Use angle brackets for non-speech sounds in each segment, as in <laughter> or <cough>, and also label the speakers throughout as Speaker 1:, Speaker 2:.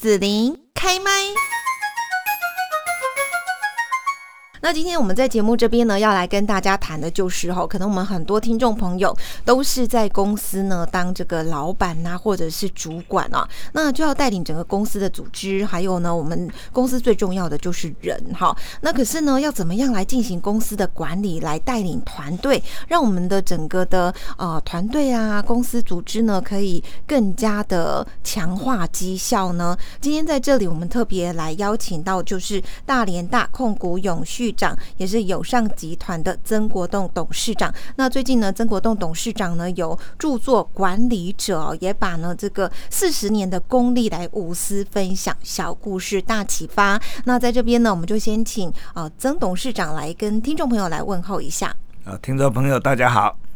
Speaker 1: 紫琳开麦。那今天我们在节目这边呢，要来跟大家谈的就是哈，可能我们很多听众朋友都是在公司呢当这个老板呐，或者是主管啊，那就要带领整个公司的组织，还有呢，我们公司最重要的就是人哈。那可是呢，要怎么样来进行公司的管理，来带领团队，让我们的整个的呃团队啊，公司组织呢，可以更加的强化绩效呢？今天在这里，我们特别来邀请到就是大连大控股永续。长也是友尚集团的曾国栋董事长。那最近呢，曾国栋董事长呢有著作《管理者》，也把呢这个四十年的功力来无私分享，小故事大启发。那在这边呢，我们就先请啊曾董事长来跟听众朋友来问候一下。
Speaker 2: 啊，听众朋友大家好。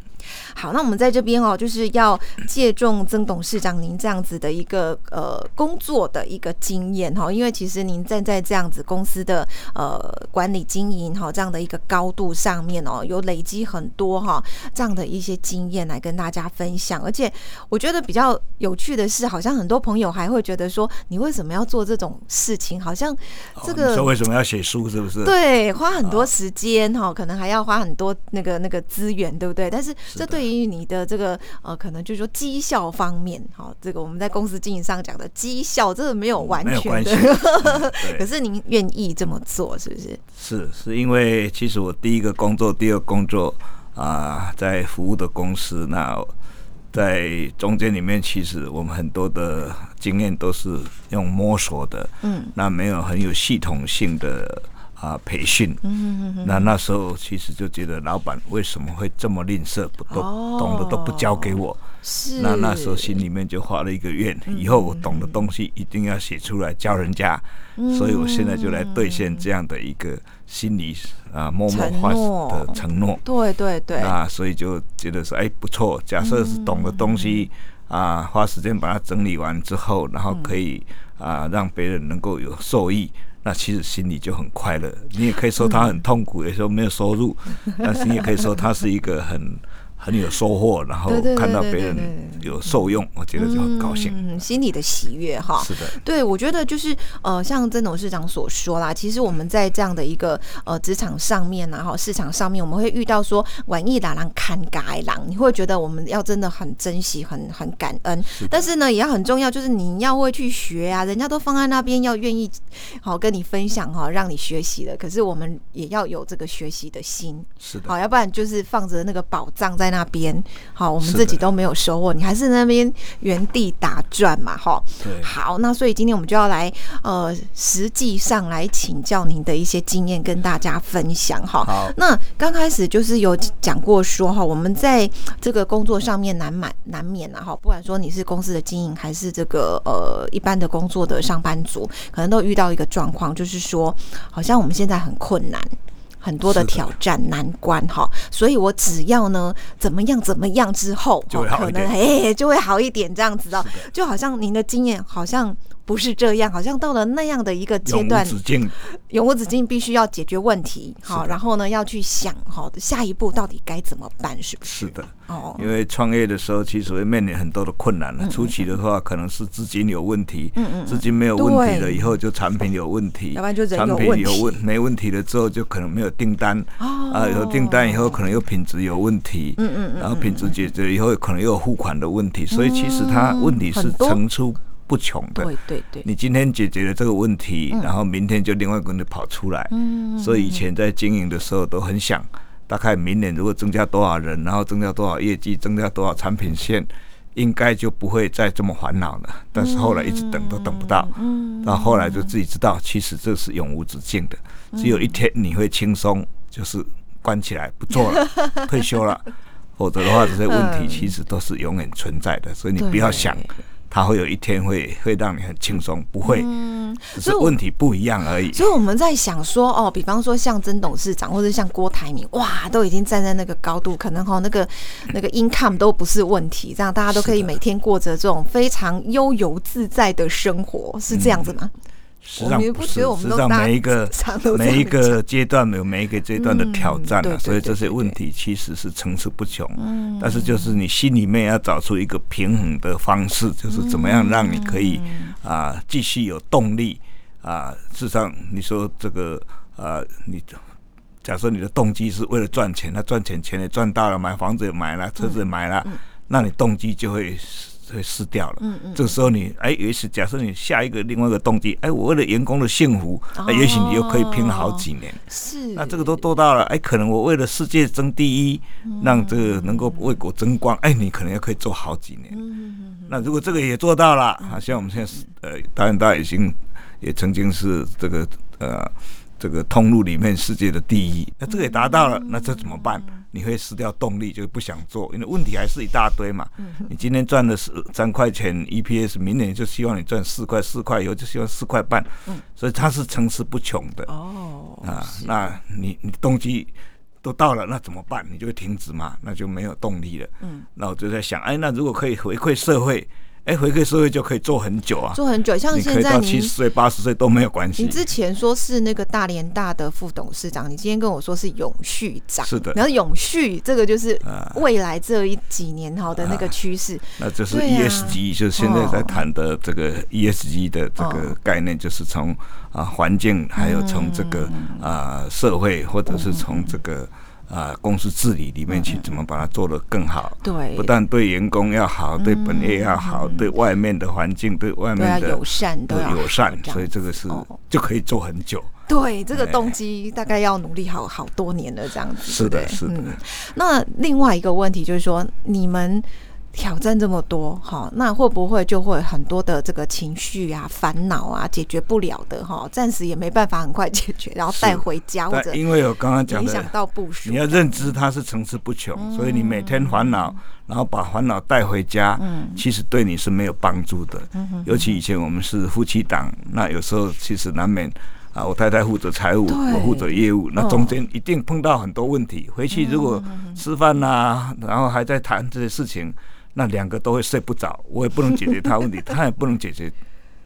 Speaker 1: 好，那我们在这边哦，就是要借重曾董事长您这样子的一个呃工作的一个经验哈，因为其实您站在这样子公司的呃管理经营哈这样的一个高度上面哦，有累积很多哈这样的一些经验来跟大家分享。而且我觉得比较有趣的是，好像很多朋友还会觉得说，你为什么要做这种事情？好像这个
Speaker 2: 说为什么要写书，是不是？
Speaker 1: 对，花很多时间哈，可能还要花很多那个那个资源，对不对？但是这对于你的这个呃，可能就是说绩效方面，哈，这个我们在公司经营上讲的绩效，这个没有完全的，<laughs> 可是您愿意这么做，是不是？
Speaker 2: 是，是因为其实我第一个工作，第二个工作啊，在服务的公司，那在中间里面，其实我们很多的经验都是用摸索的，嗯，那没有很有系统性的。啊，培训，那那时候其实就觉得老板为什么会这么吝啬，不都懂得都不交给我？
Speaker 1: 是，
Speaker 2: 那那时候心里面就画了一个愿，以后我懂的东西一定要写出来教人家。所以我现在就来兑现这样的一个心理啊默默发的承诺。
Speaker 1: 对对对。
Speaker 2: 那所以就觉得说，哎，不错。假设是懂的东西啊，花时间把它整理完之后，然后可以啊让别人能够有受益。那其实心里就很快乐，你也可以说他很痛苦，也说没有收入，<laughs> 但是你也可以说他是一个很。很有收获，然后看到别人有受用，我觉得就很高兴，嗯
Speaker 1: 心里的喜悦哈。
Speaker 2: 是的，
Speaker 1: 对我觉得就是呃，像曾董事长所说啦，其实我们在这样的一个呃职场上面然后市场上面，我们会遇到说玩意打狼看改狼，你会觉得我们要真的很珍惜，很很感恩。但是呢，也要很重要，就是你要会去学啊，人家都放在那边，要愿意好跟你分享哈，让你学习的。可是我们也要有这个学习的心，
Speaker 2: 是的，
Speaker 1: 好，要不然就是放着那个宝藏在。那边好，我们自己都没有收获，你还是那边原地打转嘛，哈。
Speaker 2: 对，
Speaker 1: 好，那所以今天我们就要来呃，实际上来请教您的一些经验，跟大家分享哈。
Speaker 2: 好，
Speaker 1: 那刚开始就是有讲过说哈，我们在这个工作上面难满难免啊哈，不管说你是公司的经营，还是这个呃一般的工作的上班族，可能都遇到一个状况，就是说好像我们现在很困难。很多的挑战难关哈，所以我只要呢怎么样怎么样之后，
Speaker 2: 可能
Speaker 1: 哎就会好一点这样子哦，就好像您的经验好像。不是这样，好像到了那样的一个阶段，
Speaker 2: 永无止境，
Speaker 1: 永无止境，必须要解决问题，好，然后呢，要去想，好下一步到底该怎么办，是不是？
Speaker 2: 是的，哦，因为创业的时候，其实会面临很多的困难了。初期的话，可能是资金有问题，嗯嗯，资金没有问题了以后，就产品有问题，
Speaker 1: 要不然就
Speaker 2: 产品有问没问题了之后，就可能没有订单，啊，有订单以后，可能又品质有问题，嗯嗯，然后品质解决以后，可能又有付款的问题，所以其实它问题是层出。不穷的，
Speaker 1: 对对对，
Speaker 2: 你今天解决了这个问题，然后明天就另外一个问题跑出来。嗯，所以以前在经营的时候都很想，大概明年如果增加多少人，然后增加多少业绩，增加多少产品线，应该就不会再这么烦恼了。但是后来一直等都等不到，嗯，到后来就自己知道，其实这是永无止境的，只有一天你会轻松，就是关起来不做了，<laughs> 退休了，否则的话这些问题其实都是永远存在的，所以你不要想。他会有一天会会让你很轻松，不会，所以问题不一样而已。
Speaker 1: 所以我们在想说，哦，比方说像曾董事长或者像郭台铭，哇，都已经站在那个高度，可能哈那个那个 income 都不是问题，这样大家都可以每天过着这种非常悠游自在的生活，是这样子吗？
Speaker 2: 实际上不是，实际上每一个每一个阶段有每一个阶段的挑战啊，所以这些问题其实是层出不穷。嗯，但是就是你心里面要找出一个平衡的方式，就是怎么样让你可以啊继续有动力啊。事实上，你说这个啊，你假设你的动机是为了赚钱，那赚钱钱也赚到了，买房子也买了，车子也买了，那你动机就会。会失掉了。嗯嗯，这个时候你哎，也许假设你下一个另外一个动机，哎，我为了员工的幸福，哎，也许你又可以拼好几年。
Speaker 1: 是，
Speaker 2: 那这个都做到了，哎，可能我为了世界争第一，让这个能够为国争光，哎，你可能也可以做好几年。嗯嗯嗯。那如果这个也做到了，好像我们现在是呃，当然大家已经也曾经是这个呃。这个通路里面世界的第一，那这个也达到了，那这怎么办？你会失掉动力，就不想做，因为问题还是一大堆嘛。你今天赚了是三块钱 EPS，明年就希望你赚四块，四块以后就希望四块半，所以它是层出不穷的。哦，啊，那你你动机都到了，那怎么办？你就会停止嘛，那就没有动力了。嗯，那我就在想，哎，那如果可以回馈社会。哎，回馈社会就可以做很久啊，
Speaker 1: 做很久，像现在
Speaker 2: 你七十岁、八十岁都没有关系。
Speaker 1: 你之前说是那个大连大的副董事长，你今天跟我说是永续长，
Speaker 2: 是的。
Speaker 1: 然后永续这个就是未来这一几年好的那个趋势，
Speaker 2: 那就是 ESG，就是现在在谈的这个 ESG 的这个概念，就是从啊环境，还有从这个啊社会，或者是从这个。啊，公司治理里面去怎么把它做得更好？
Speaker 1: 对，
Speaker 2: 不但对员工要好，对本业要好，对外面的环境，对外面的
Speaker 1: 友善，
Speaker 2: 对友善，所以这个是就可以做很久。
Speaker 1: 对，这个动机大概要努力好好多年了，这样子。
Speaker 2: 是的，是的。
Speaker 1: 那另外一个问题就是说，你们。挑战这么多，哈，那会不会就会很多的这个情绪啊、烦恼啊，解决不了的哈，暂时也没办法很快解决，然后带回家或者
Speaker 2: 因为我刚刚讲的，
Speaker 1: 影响到部署，
Speaker 2: 你要认知它是层出不穷，所以你每天烦恼，然后把烦恼带回家，嗯，其实对你是没有帮助的。嗯尤其以前我们是夫妻档，那有时候其实难免啊，我太太负责财务，我负责业务，那中间一定碰到很多问题。回去如果吃饭呐，然后还在谈这些事情。那两个都会睡不着，我也不能解决他问题，他也不能解决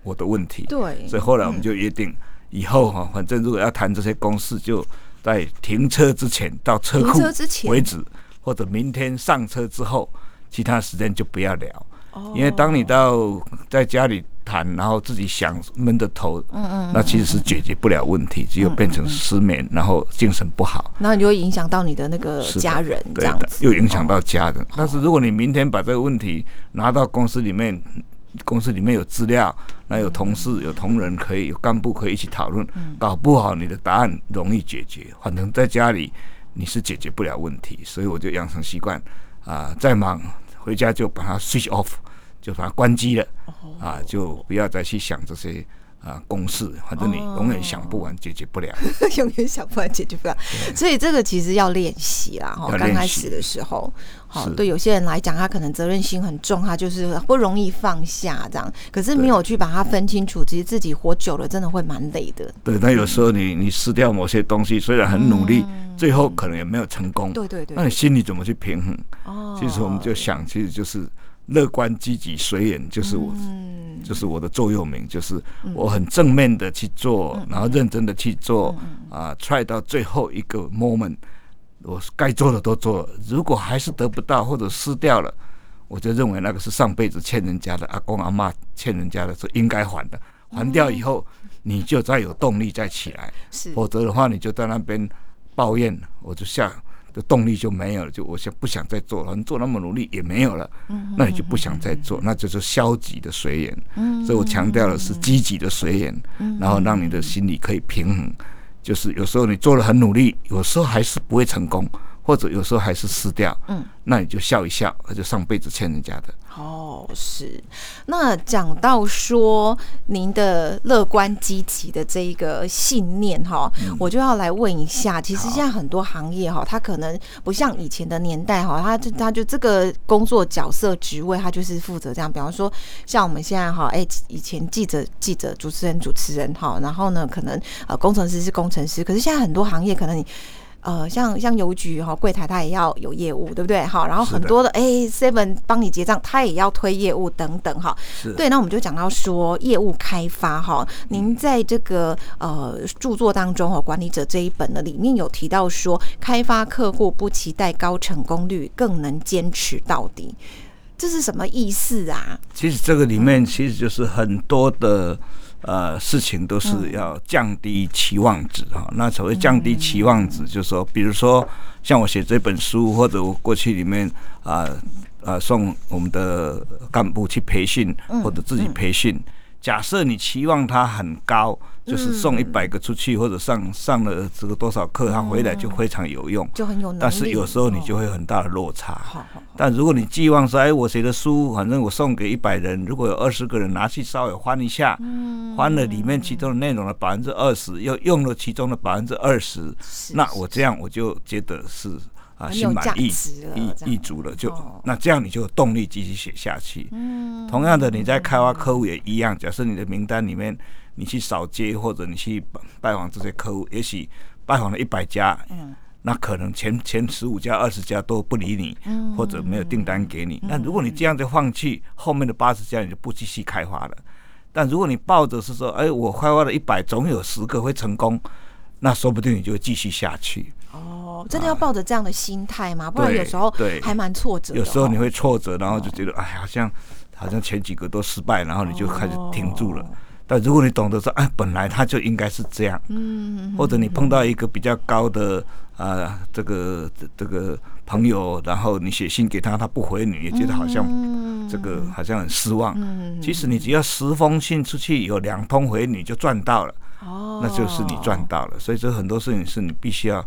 Speaker 2: 我的问题。
Speaker 1: 对，
Speaker 2: 所以后来我们就约定，以后哈，反正如果要谈这些公事，就在停车之前到车库为止，或者明天上车之后，其他时间就不要聊。因为当你到在家里谈，然后自己想闷着头，嗯嗯，那其实是解决不了问题，只有变成失眠，然后精神不好，
Speaker 1: 那你就会影响到你的那个家人，这样子
Speaker 2: 又影响到家人。但是如果你明天把这个问题拿到公司里面，公司里面有资料，那有同事、有同仁可以有干部可以一起讨论，搞不好你的答案容易解决。反正在家里你是解决不了问题，所以我就养成习惯啊，再忙回家就把它 switch off。就把它关机了，啊，就不要再去想这些啊公式，反正你永远想不完，解决不了，
Speaker 1: 永远想不完，解决不了。<laughs> 所以这个其实要练习啦，哈，刚开始的时候，好，对有些人来讲，他可能责任心很重，他就是不容易放下这样。可是没有去把它分清楚，其实自己活久了，真的会蛮累的。
Speaker 2: 对，那有时候你你失掉某些东西，虽然很努力，最后可能也没有成功。
Speaker 1: 对对对，
Speaker 2: 那你心里怎么去平衡？哦，其实我们就想，其实就是。乐观积极随缘，就是我，就是我的座右铭，就是我很正面的去做，然后认真的去做，啊，try 到最后一个 moment，我该做的都做了。如果还是得不到或者失掉了，我就认为那个是上辈子欠人家的，阿公阿妈欠人家的，是应该还的。还掉以后，你就再有动力再起来，否则的话，你就在那边抱怨，我就下。的动力就没有了，就我想不想再做了，你做那么努力也没有了，那你就不想再做，那就是消极的随缘。所以我强调的是积极的随缘，然后让你的心理可以平衡。就是有时候你做了很努力，有时候还是不会成功。或者有时候还是撕掉，嗯，那你就笑一笑，那就上辈子欠人家的。
Speaker 1: 哦，是。那讲到说您的乐观积极的这一个信念哈，我就要来问一下，其实现在很多行业哈，它可能不像以前的年代哈，它就它就这个工作角色职位，它就是负责这样。比方说，像我们现在哈，哎，以前记者记者，主持人主持人哈，然后呢，可能呃工程师是工程师，可是现在很多行业可能你。呃，像像邮局哈柜台它也要有业务，对不对？好，然后很多的哎 Seven 帮你结账，它也要推业务等等哈。
Speaker 2: 是
Speaker 1: 对，那我们就讲到说业务开发哈，您在这个呃著作当中哈，管理者这一本呢里面有提到说，开发客户不期待高成功率，更能坚持到底，这是什么意思啊？
Speaker 2: 其实这个里面其实就是很多的呃事情都是要降低期望值哈。那所谓降低期望值，就是说，比如说像我写这本书，或者我过去里面啊啊送我们的干部去培训，或者自己培训。假设你期望他很高，就是送一百个出去，或者上上了这个多少课，他回来就非常有用。
Speaker 1: 就很有能力，
Speaker 2: 但是有时候你就
Speaker 1: 哦
Speaker 2: 会有很大的落差。但如果你寄望说，哎，我写的书，反正我送给一百人，如果有二十个人拿去稍微翻一下，
Speaker 1: 嗯。
Speaker 2: 翻了里面其中的内容的百分之二十，又用了其中的百分之二十，那我这样我就觉得是啊，心满意意意足了，就
Speaker 1: 哦
Speaker 2: 那这样你就有动力继续写下去。
Speaker 1: 嗯
Speaker 2: 同样的，你在开发客户也一样。假设你的名单里面，你去扫街或者你去拜拜访这些客户，也许拜访了一百家，
Speaker 1: 嗯
Speaker 2: 那可能前前十五家、二十家都不理你，
Speaker 1: 嗯
Speaker 2: 或者没有订单给你。那如果你这样就放弃，后面的八十家你就不继续开发了。但如果你抱着是说，哎，我开发了一百，总有十个会成功，那说不定你就会继续下去。
Speaker 1: 哦，真的要抱着这样的心态吗？不然有时候
Speaker 2: 对
Speaker 1: 还蛮挫折的哦。
Speaker 2: 有时候你会挫折，然后就觉得，哎，好像好像前几个都失败，然后你就开始停住了。但如果你懂得说，哎，本来他就应该是这样，
Speaker 1: 嗯，
Speaker 2: 或者你碰到一个比较高的啊、这个这这个朋友，然后你写信给他，他不回你，也觉得好像
Speaker 1: 嗯
Speaker 2: 这个好像很失望。
Speaker 1: 嗯
Speaker 2: 其实你只要十封信出去，有两通回你就赚到了，
Speaker 1: 哦，
Speaker 2: 那就是你赚到了。所以说很多事情是你必须要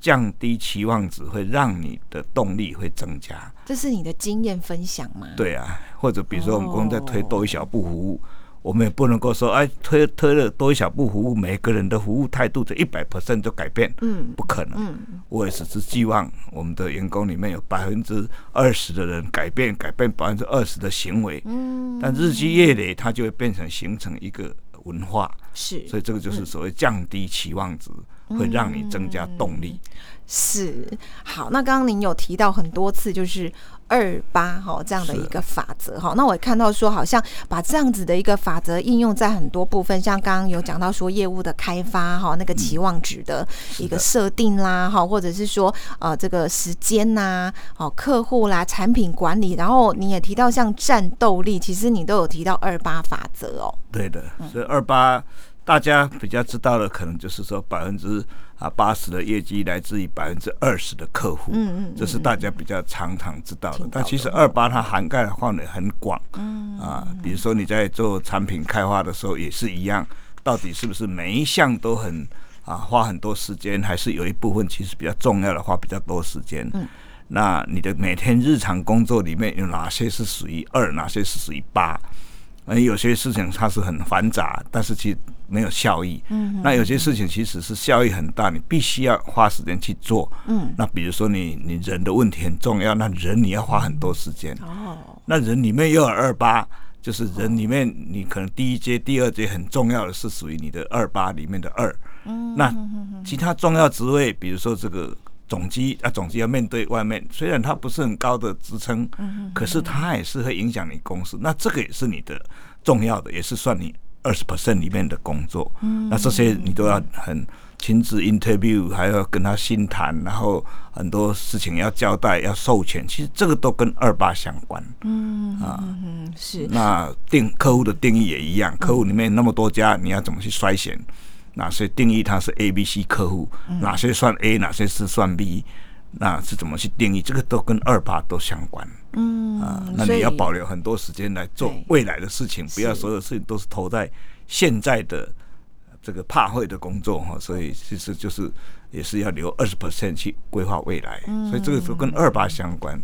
Speaker 2: 降低期望值，会让你的动力会增加。
Speaker 1: 这是你的经验分享吗？，
Speaker 2: 对啊，或者比如说我们公司在推
Speaker 1: 哦
Speaker 2: 多一小步服务，我们也不能够说，哎，推推了多一小步服务，每个人的服务态度就一百 percent 就改变，
Speaker 1: 嗯
Speaker 2: 不可能。
Speaker 1: 嗯，
Speaker 2: 我也只是寄望我们的员工里面有百分之二十的人改变，改变百分之二十的行为，
Speaker 1: 嗯，
Speaker 2: 但日积月累，它就会变成形成一个文化，
Speaker 1: 是
Speaker 2: 所以这个就是所谓降低期望值，会让你增加动力。
Speaker 1: 是好，那刚刚您有提到很多次，就是二八哈这样的一个法则哈。那我也看到说，好像把这样子的一个法则应用在很多部分，像刚刚有讲到说业务的开发哈，那个期望值的一个设定啦哈，或者是说呃这个时间呐，哦客户啦、产品管理，然后你也提到像战斗力，其实你都有提到二八法则哦。
Speaker 2: 对的，所以二八大家比较知道的，可能就是说百分之啊八十的业绩来自于百分之二十的客户，
Speaker 1: 嗯嗯
Speaker 2: 这是大家比较常常知道的。但其实二八它涵盖的范围很广，
Speaker 1: 嗯
Speaker 2: 啊，比如说你在做产品开发的时候也是一样，到底是不是每一项都很啊花很多时间，还是有一部分其实比较重要的花比较多时间？
Speaker 1: 嗯
Speaker 2: 那你的每天日常工作里面有哪些是属于二，哪些是属于八？呃，有些事情它是很繁杂，但是其实没有效益。
Speaker 1: 嗯
Speaker 2: 那有些事情其实是效益很大，你必须要花时间去做。
Speaker 1: 嗯
Speaker 2: 那比如说你你人的问题很重要，那人你要花很多时间。
Speaker 1: 哦
Speaker 2: 那人里面又有二八，就是人里面你可能第一阶、第二阶很重要的是属于你的二八里面的二。
Speaker 1: 嗯
Speaker 2: 那其他重要职位，比如说这个总机啊，总机要面对外面，虽然它不是很高的职称，可是它也是会影响你公司。那这个也是你的重要的，也是算你二十 percent 里面的工作。那这些你都要很亲自 interview，还要跟他心谈，然后很多事情要交代、要授权，其实这个都跟二八相关。
Speaker 1: 嗯
Speaker 2: 啊
Speaker 1: 嗯是
Speaker 2: 那定客户的定义也一样，客户里面那么多家，你要怎么去筛选？哪些定义它是 A、B、C 客户？哪些算 A，哪些是算 B？那是怎么去定义？这个都跟二八都相关
Speaker 1: 嗯
Speaker 2: 啊。那你要保留很多时间来做未来的事情，不要所有事情都是投在现在的这个怕会的工作哈。所以其实就是也是要留二十 percent 去规划未来，所以这个都跟二八相关。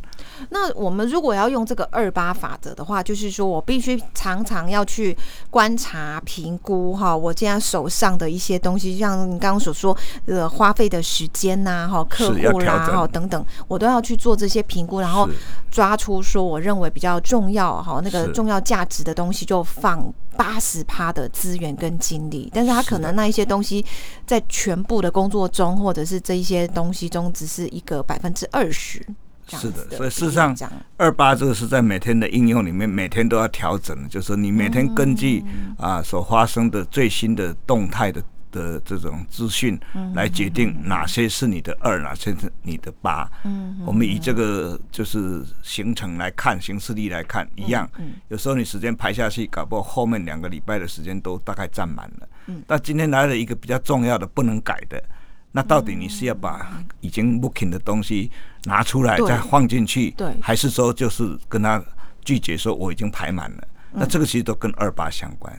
Speaker 1: 那我们如果要用这个二八法则的话，就是说我必须常常要去观察、评估哈，我现在手上的一些东西，像你刚刚所说，呃，花费的时间呐，哈，客户啦，哈，等等，我都要去做这些评估，然后抓出说我认为比较重要哈，那个重要价值的东西就放八十趴的资源跟精力，但是他可能那一些东西在全部的工作中，或者是这一些东西中，只是一个百分之二十。
Speaker 2: 是的，所以事实上，二八这个是在每天的应用里面，每天都要调整，就是你每天根据啊所发生的最新的动态的。的这种资讯来决定哪些是你的二，哪些是你的八。嗯，我们以这个就是行程来看，行事历来看一样。嗯，有时候你时间排下去，搞不好后面两个礼拜的时间都大概占满了。嗯，那今天来了一个比较重要的不能改的，那到底你是要把已经 booking 的东西拿出来再放进去，对，还是说就是跟他拒绝说我已经排满了？那这个其实都跟二八相关。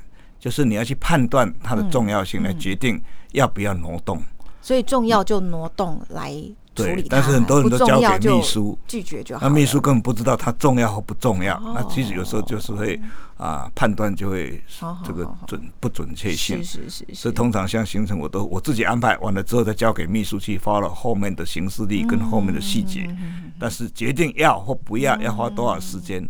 Speaker 2: 就是你要去判断它的重要性，来决定要不要挪动。
Speaker 1: 所以重要就挪动来处理
Speaker 2: 但是很多人都交给秘书
Speaker 1: 拒绝就好。那
Speaker 2: 秘书根本不知道它重要或不重要。那其实有时候就是会。啊，判断就会这个准不准确性，
Speaker 1: 是是是。
Speaker 2: 所以通常像行程，我都我自己安排完了之后，再交给秘书去发了后面的行事历跟后面的细节。但是决定要或不要，要花多少时间，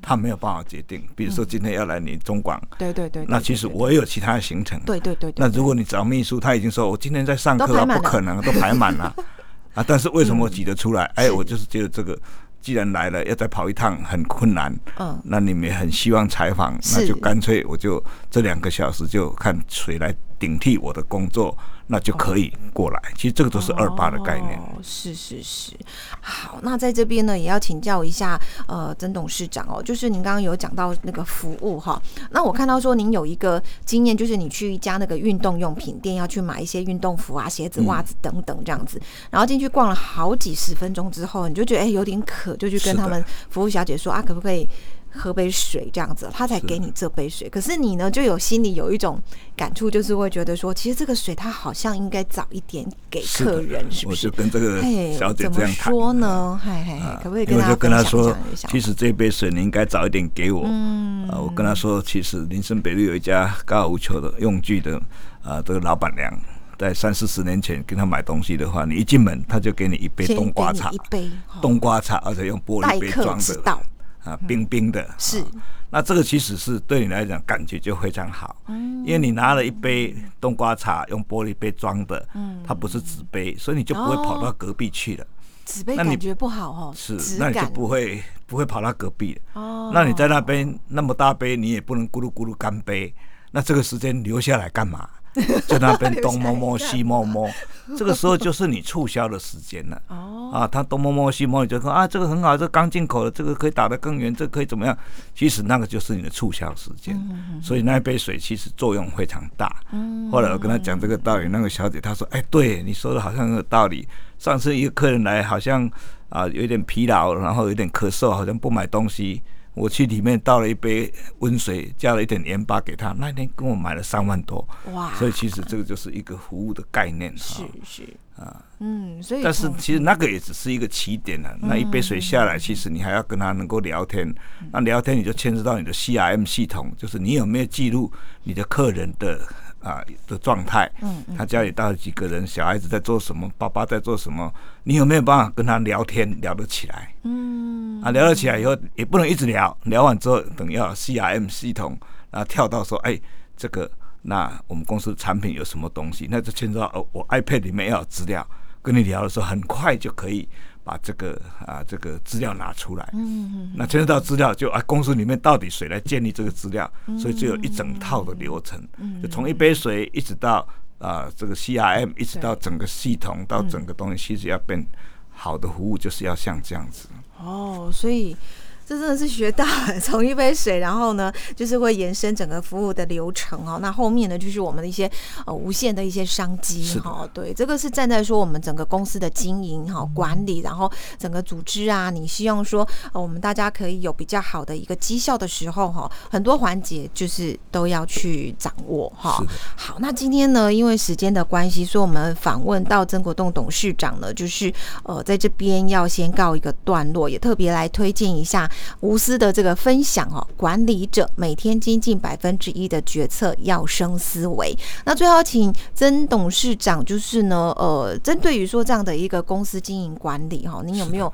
Speaker 2: 他没有办法决定。比如说今天要来你中广，
Speaker 1: 对对对。
Speaker 2: 那其实我也有其他的行程，
Speaker 1: 对对对。
Speaker 2: 那如果你找秘书，他已经说我今天在上课，不可能都排满了 <laughs> 啊。但是为什么挤得出来？哎，我就是觉得这个。既然来了，要再跑一趟很困难。嗯，那你们很希望采访，那就干脆我就这两个小时就看谁来顶替我的工作。那就可以过来，其实这个都是二八的概念。
Speaker 1: 哦，是是是，好，那在这边呢，也要请教一下呃曾董事长哦，就是您刚刚有讲到那个服务哈，那我看到说您有一个经验，就是你去一家那个运动用品店，要去买一些运动服啊、鞋子、袜子等等这样子，然后进去逛了好几十分钟之后，你就觉得哎有点渴，就去跟他们服务小姐说啊，可不可以？喝杯水这样子，他才给你这杯水。可是你呢，就有心里有一种感触，就是会觉得说，其实这个水他好像应该早一点给客人，是不是？
Speaker 2: 我就跟这个小姐这样
Speaker 1: 说呢，嗨嗨，可不可以跟
Speaker 2: 他跟他说，其实这杯水你应该早一点给我。嗯，我跟他说，其实林森北路有一家高尔夫球的用具的啊，这个老板娘在三四十年前跟他买东西的话，你一进门他就给你一杯冬瓜茶，
Speaker 1: 一杯
Speaker 2: 冬瓜茶，而且用玻璃杯装的。啊，冰冰的，
Speaker 1: 是。
Speaker 2: 那这个其实是对你来讲感觉就非常好，嗯，因为你拿了一杯冬瓜茶，用玻璃杯装的，嗯，它不是纸杯，所以你就不会跑到隔壁去了。
Speaker 1: 纸杯感觉不好哦，
Speaker 2: 是，那你就不会不会跑到隔壁哦，那你在那边那么大杯，你也不能咕噜咕噜干杯，那这个时间留下来干嘛？<laughs> 在那边 <laughs> 东摸摸西摸摸，<laughs> 这个时候就是你促销的时间了。哦，啊，他东摸摸西摸，你就说啊，这个很好，这刚进口的，这个可以打得更远，这可以怎么样？其实那个就是你的促销时间。所以那一杯水其实作用非常大。嗯，后来我跟他讲这个道理，那个小姐她说：“哎，对你说的好像有道理。上次一个客人来，好像啊有点疲劳，然后有点咳嗽，好像不买东西。”我去里面倒了一杯温水，加了一点盐巴给他。那天跟我买了三万多，哇！所以其实这个就是一个服务的概念，
Speaker 1: 是是啊，嗯，所以
Speaker 2: 但是其实那个也只是一个起点了。那一杯水下来，其实你还要跟他能够聊天。那聊天你就牵涉到你的 CRM 系统，就是你有没有记录你的客人的。啊的状态，嗯，他家里到底几个人？小孩子在做什么？爸爸在做什么？你有没有办法跟他聊天聊得起来？嗯，啊，聊了起来以后也不能一直聊，聊完之后等要 CRM 系统，然后跳到说，哎，这个那我们公司产品有什么东西？那就牵涉到哦，我 iPad 里面要有资料，跟你聊的时候很快就可以。把这个啊，这个资料拿出来，嗯，那牵涉到资料，就啊，公司里面到底谁来建立这个资料？所以就有一整套的流程，就从一杯水一直到啊，这个 CRM，一直到整个系统，到整个东西，其实要变好的服务，就是要像这样子。
Speaker 1: 哦，所以。这真的是学到，从一杯水，然后呢，就是会延伸整个服务的流程哦。那后面呢，就是我们的一些呃无限的一些商机哈。对，这个是站在说我们整个公司的经营哈管理，然后整个组织啊，你希望说呃我们大家可以有比较好的一个绩效的时候哈，很多环节就是都要去掌握哈。好，那今天呢，因为时间的关系，所以我们访问到曾国栋董事长呢，就是呃在这边要先告一个段落，也特别来推荐一下。无私的这个分享哦，管理者每天精进百分之一的决策要生思维。那最后请曾董事长，就是呢，呃，针对于说这样的一个公司经营管理哈，您有没有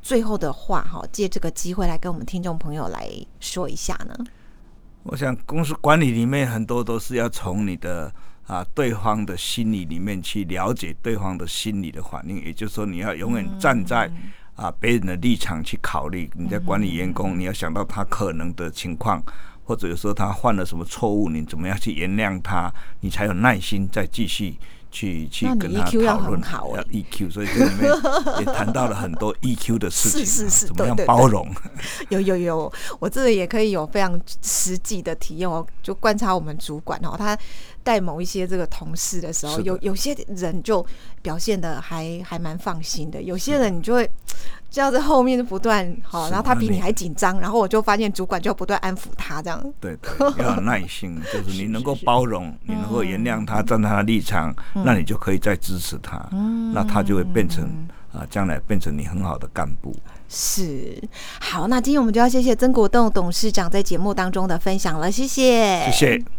Speaker 1: 最后的话哈，借这个机会来跟我们听众朋友来说一下呢？
Speaker 2: 我想公司管理里面很多都是要从你的啊对方的心理里面去了解对方的心理的反应，也就是说你要永远站在啊别人的立场去考虑。你在管理员工，你要想到他可能的情况，或者有时候他犯了什么错误，你怎么样去原谅他，你才有耐心再继续。去去跟他讨论，要 EQ，所以这里面也谈到了很多 <laughs> EQ 的事情，是是是，怎么样包容？<laughs>
Speaker 1: 有有有，我这里也可以有非常实际的体验哦，就观察我们主管哦，他带某一些这个同事的时候，有有些人就表现的还还蛮放心的，有些人你就会。这样在后面就不断好，然后他比你还紧张，然后我就发现主管就不断安抚他这样。
Speaker 2: 对对，<laughs> 要有耐心，就是你能够包容，你能够原谅他，站在他的立场，那你就可以再支持他，那他就会变成啊，将来变成你很好的干部。
Speaker 1: 是，好，那今天我们就要谢谢曾国栋董事长在节目当中的分享了，谢谢，
Speaker 2: 谢谢。